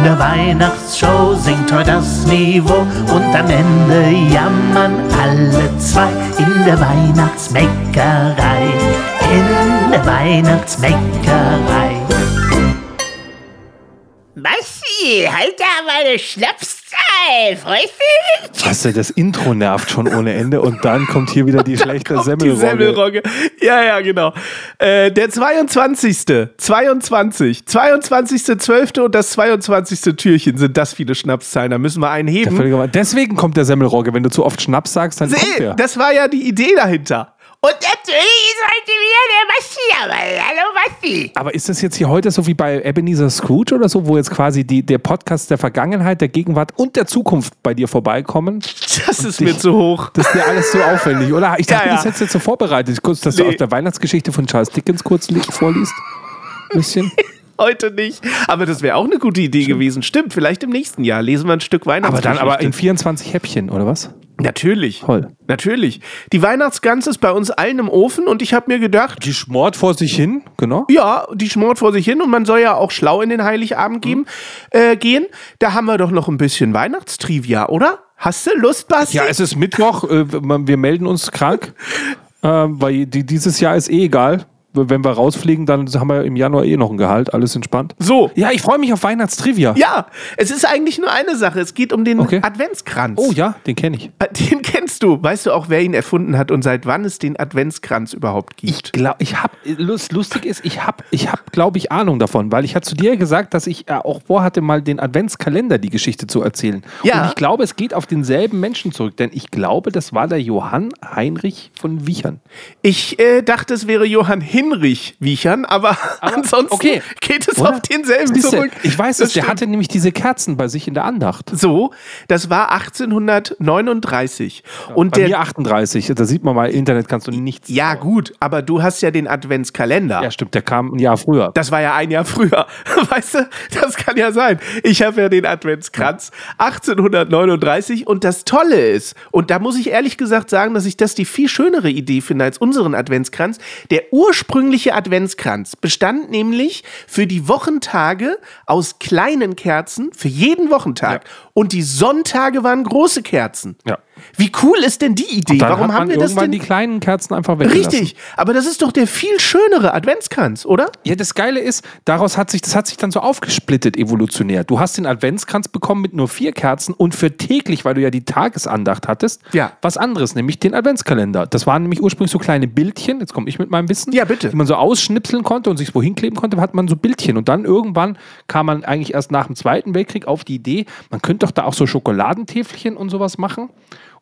In der Weihnachtsshow singt heute das Niveau und am Ende jammern alle zwei. In der Weihnachtsbäckerei, in der Weihnachtsbäckerei. Massi, halt da meine Schnapszahl, freust du dich? Was, das Intro nervt schon ohne Ende und dann kommt hier wieder die schlechte Semmelrogge. Die Semmelrogge. Ja, ja, genau. Äh, der 22. 22. 22.12. und das 22. Türchen sind das viele Schnapszahlen. Da müssen wir einen heben. Deswegen kommt der Semmelrogge. Wenn du zu oft Schnaps sagst, dann See, kommt der. Das war ja die Idee dahinter. Und natürlich ist heute wieder der Massi dabei. Hallo Massi. Aber ist das jetzt hier heute so wie bei Ebenezer Scrooge oder so, wo jetzt quasi die, der Podcast der Vergangenheit, der Gegenwart und der Zukunft bei dir vorbeikommen? Das ist mir zu hoch. Das ist dir alles zu aufwendig, oder? Ich dachte, Ja, ja. das hättest du jetzt so vorbereitet. Kurz, dass du Nee. aus der Weihnachtsgeschichte von Charles Dickens kurz li- vorliest. Ein bisschen. Heute nicht. Aber das wäre auch eine gute Idee gewesen. Stimmt, vielleicht im nächsten Jahr lesen wir ein Stück Aber Weihnachtsgeschichte. dann aber in 24 Häppchen, oder was? Natürlich. Toll. Natürlich. Die Weihnachtsgans ist bei uns allen im Ofen und ich habe mir gedacht, Die schmort vor sich hin, genau. ja, die schmort vor sich hin und man soll ja auch schlau in den Heiligabend geben, äh, gehen. Da haben wir doch noch ein bisschen Weihnachtstrivia, oder? Hast du Lust, Basti? Ja, es ist Mittwoch, äh, wir melden uns krank, äh, weil die, dieses Jahr ist eh egal. Wenn wir rausfliegen, dann haben wir im Januar eh noch ein Gehalt, alles entspannt. so. Ja, ich freue mich auf Weihnachtstrivia. Ja, es ist eigentlich nur eine Sache. Es geht um den Okay. Adventskranz. Oh ja, den kenne ich. Äh, Den kennst du. Weißt du auch, wer ihn erfunden hat und seit wann es den Adventskranz überhaupt gibt? Ich glaube, ich habe lust, lustig ist, ich habe, ich habe, glaube ich, Ahnung davon, weil ich hatte zu dir gesagt, dass ich äh, auch vorhatte, mal den Adventskalender die Geschichte zu erzählen. Ja. Und ich glaube, es geht auf denselben Menschen zurück, denn ich glaube, das war der Johann Heinrich von Wiechern. Ich äh, dachte, es wäre Johann Hinrich Wiechern, aber, ansonsten okay. geht es Oder? auf denselben Siehste, zurück. Ich weiß Das es, der stimmt. hatte nämlich diese Kerzen bei sich in der Andacht. So, das war 1839. und Bei der, mir 38, da sieht man mal, Internet kannst du nichts. ja gut, aber du hast ja den Adventskalender. Ja, stimmt, der kam ein Jahr früher. Das war ja ein Jahr früher. Weißt du, das kann ja sein. Ich habe ja den Adventskranz 1839 und das Tolle ist, und da muss ich ehrlich gesagt sagen, dass ich das die viel schönere Idee finde als unseren Adventskranz. Der ursprüngliche Adventskranz bestand nämlich für die Wochentage aus kleinen Kerzen, für jeden Wochentag. Und die Sonntage waren große Kerzen. Ja. Wie cool ist denn die Idee? Warum haben wir das denn? die kleinen Kerzen einfach weggelassen. Richtig, aber das ist doch der viel schönere Adventskranz, oder? Ja, das Geile ist, daraus hat sich, das hat sich dann so aufgesplittet evolutionär. Du hast den Adventskranz bekommen mit nur vier Kerzen und für täglich, weil du ja die Tagesandacht hattest, Ja. was anderes, nämlich den Adventskalender. Das waren nämlich ursprünglich so kleine Bildchen, jetzt komme ich mit meinem Wissen, Ja, bitte. die man so ausschnipseln konnte und sich wohin kleben konnte, hat man so Bildchen. Und dann irgendwann kam man eigentlich erst nach dem Zweiten Weltkrieg auf die Idee, man könnte doch da auch so Schokoladentäfelchen und sowas machen.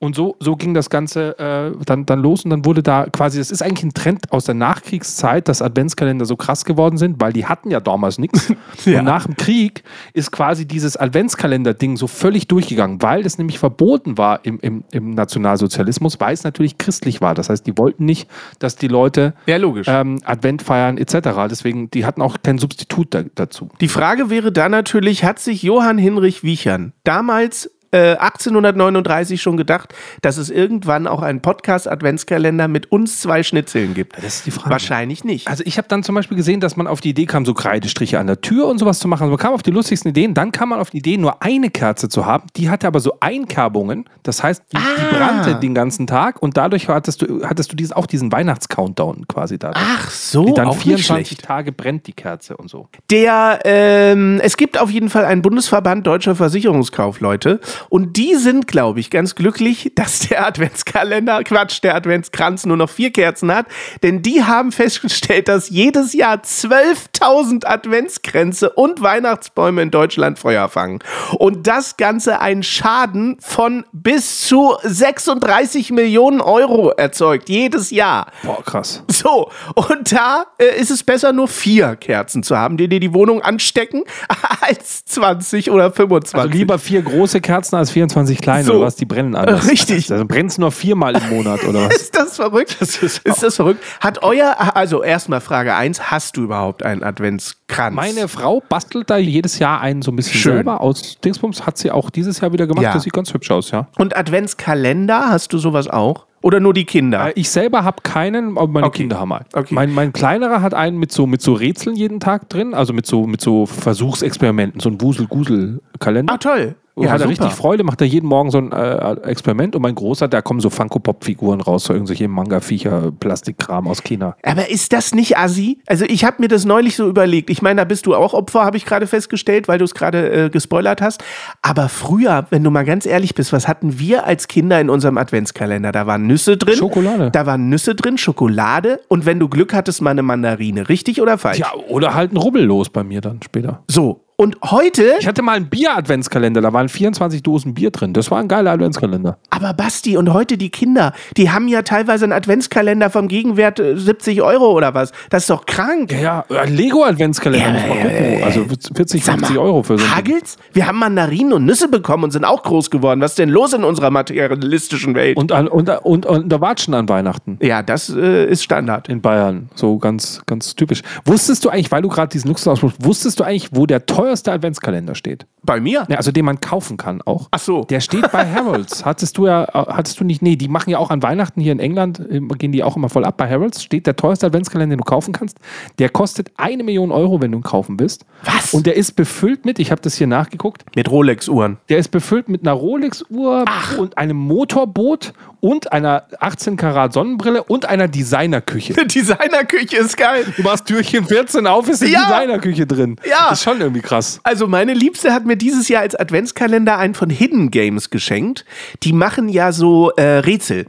Und so, so ging das Ganze äh, dann, dann los und dann wurde da quasi, das ist eigentlich ein Trend aus der Nachkriegszeit, dass Adventskalender so krass geworden sind, weil die hatten ja damals nichts. Ja. Und nach dem Krieg ist quasi dieses Adventskalender-Ding so völlig durchgegangen, weil das nämlich verboten war im, im, im Nationalsozialismus, weil es natürlich christlich war. Das heißt, die wollten nicht, dass die Leute Ja, logisch. ähm, Advent feiern etc. Deswegen, die hatten auch kein Substitut da, dazu. Die Frage wäre dann natürlich, hat sich Johann Hinrich Wiechern damals äh, 1839 schon gedacht, dass es irgendwann auch einen Podcast-Adventskalender mit uns zwei Schnitzeln gibt? Das ist die Frage. Wahrscheinlich nicht. Also ich habe dann zum Beispiel gesehen, dass man auf die Idee kam, so Kreidestriche an der Tür und sowas zu machen. Also man kam auf die lustigsten Ideen. Dann kam man auf die Idee, nur eine Kerze zu haben. Die hatte aber so Einkerbungen. Das heißt, die, die brannte den ganzen Tag und dadurch hattest du, hattest du dieses, auch diesen Weihnachts-Countdown quasi da. Ach so, die dann auch nicht 24 schlecht. Tage brennt die Kerze und so. Der, ähm, es gibt auf jeden Fall einen Bundesverband deutscher Versicherungskaufleute Und die sind, glaube ich, ganz glücklich, dass der Adventskalender, Quatsch, der Adventskranz nur noch vier Kerzen hat. Denn die haben festgestellt, dass jedes Jahr 12.000 Adventskränze und Weihnachtsbäume in Deutschland Feuer fangen. Und das Ganze einen Schaden von bis zu 36 Millionen Euro erzeugt, jedes Jahr. Boah, krass. So, und da äh, ist es besser, nur vier Kerzen zu haben, die dir die Wohnung anstecken, als 20 oder 25. Also lieber vier große Kerzen als 24 kleine, So. oder was? Die brennen alles. Richtig. Also brennt es nur viermal im Monat, oder was? Ist das verrückt? ist ist das verrückt? Hat euer, also erstmal Frage 1, hast du überhaupt einen Adventskranz? Meine Frau bastelt da jedes Jahr einen so ein bisschen Schön. selber aus Dingsbums. Hat sie auch dieses Jahr wieder gemacht. Ja. Das sieht ganz hübsch aus, ja. Und Adventskalender, hast du sowas auch? Oder nur die Kinder? Äh, Ich selber habe keinen, aber meine Okay. Kinder haben einen. Okay. Mein, mein kleinerer hat einen mit so, mit so Rätseln jeden Tag drin, also mit so, mit so Versuchsexperimenten, so ein Wusel-Gusel-Kalender. ah, toll. Ja, hat er richtig Freude, macht er jeden Morgen so ein äh, Experiment und mein Großer, da kommen so Funko-Pop-Figuren raus, so irgendwelche Manga-Viecher, Plastikkram aus China. Aber ist das nicht assi? Also ich habe mir das neulich so überlegt. Ich meine, da bist du auch Opfer, habe ich gerade festgestellt, weil du es gerade äh, gespoilert hast. Aber früher, wenn du mal ganz ehrlich bist, was hatten wir als Kinder in unserem Adventskalender? Da waren Nüsse drin. Schokolade. Da waren Nüsse drin, Schokolade und wenn du Glück hattest, mal eine Mandarine. Richtig oder falsch? Ja, oder halt ein Rubbel los bei mir dann später. So. Und heute, Ich hatte mal einen Bier-Adventskalender, da waren 24 Dosen Bier drin. Das war ein geiler Adventskalender. aber Basti und heute die Kinder, die haben ja teilweise einen Adventskalender vom Gegenwert äh, 70 Euro oder was. Das ist doch krank. Ja, ja, ein Lego-Adventskalender, muss man gucken. Also 40, Sag 50 mal, Euro für so ein Ding. Hagelt's? Wir haben Mandarinen und Nüsse bekommen und sind auch groß geworden. Was ist denn los in unserer materialistischen Welt? Und, an, und, und, und da Watschen an Weihnachten. ja, das äh, ist Standard. in Bayern. So ganz, ganz typisch. Wusstest du eigentlich, weil du gerade diesen Luxus aussprichst, wusstest du eigentlich, wo der teuerste Adventskalender steht? Bei mir? Ja, also den man kaufen kann auch. Ach so. Der steht bei Harrods. Hattest du ja, hattest du nicht, nee, die machen ja auch an Weihnachten hier in England, gehen die auch immer voll ab. Bei Harrods steht der teuerste Adventskalender, den du kaufen kannst. Der kostet eine Million Euro, wenn du ihn kaufen willst. Was? Und der ist befüllt mit, ich habe das hier nachgeguckt, Mit Rolex-Uhren. der ist befüllt mit einer Rolex-Uhr und einem Motorboot und einer 18 Karat Sonnenbrille und einer Designerküche. Designerküche ist geil. Du machst Türchen 14 auf, ist die Ja. Designerküche drin. Ja. Das ist schon irgendwie krass. Also meine Liebste hat mir dieses Jahr als Adventskalender einen von Hidden Games geschenkt. Die machen ja so äh, Rätsel.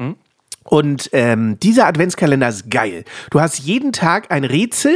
Und ähm, dieser Adventskalender ist geil. Du hast jeden Tag ein Rätsel.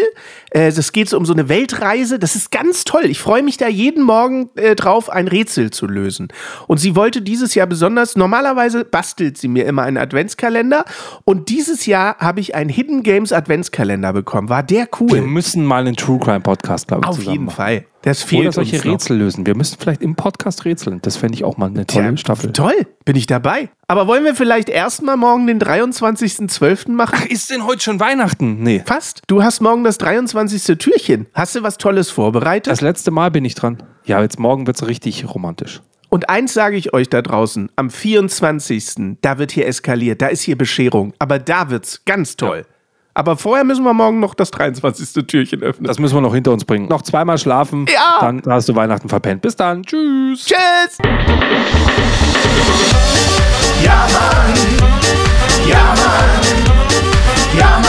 Äh, das geht so um so eine Weltreise. Das ist ganz toll. Ich freue mich da jeden Morgen äh, drauf, ein Rätsel zu lösen. Und sie wollte dieses Jahr besonders, normalerweise bastelt sie mir immer einen Adventskalender. Und dieses Jahr habe ich einen Hidden Games Adventskalender bekommen. War der Wir cool? müssen mal einen True Crime Podcast, glaube ich, Auf jeden machen. Fall. Das fehlt Oder solche. Rätsel lösen. Wir müssen vielleicht im Podcast rätseln. Das fände ich auch mal eine tolle Ja, Staffel. Toll, bin ich dabei. Aber wollen wir vielleicht erstmal morgen den 23.12. machen? Ach, ist denn heute schon Weihnachten? Nee. Fast. Du hast morgen das 23. Türchen. Hast du was Tolles vorbereitet? Das letzte Mal bin ich dran. Ja, jetzt morgen wird es richtig romantisch. Und eins sage ich euch da draußen: Am 24. da wird hier eskaliert, da ist hier Bescherung. Aber da wird's ganz toll. Aber vorher müssen wir morgen noch das 23. Türchen öffnen. Das müssen wir noch hinter uns bringen. Noch zweimal schlafen. Ja. Dann hast du Weihnachten verpennt. Bis dann. Tschüss. Tschüss! Ja Mann, ja Mann, ja Mann,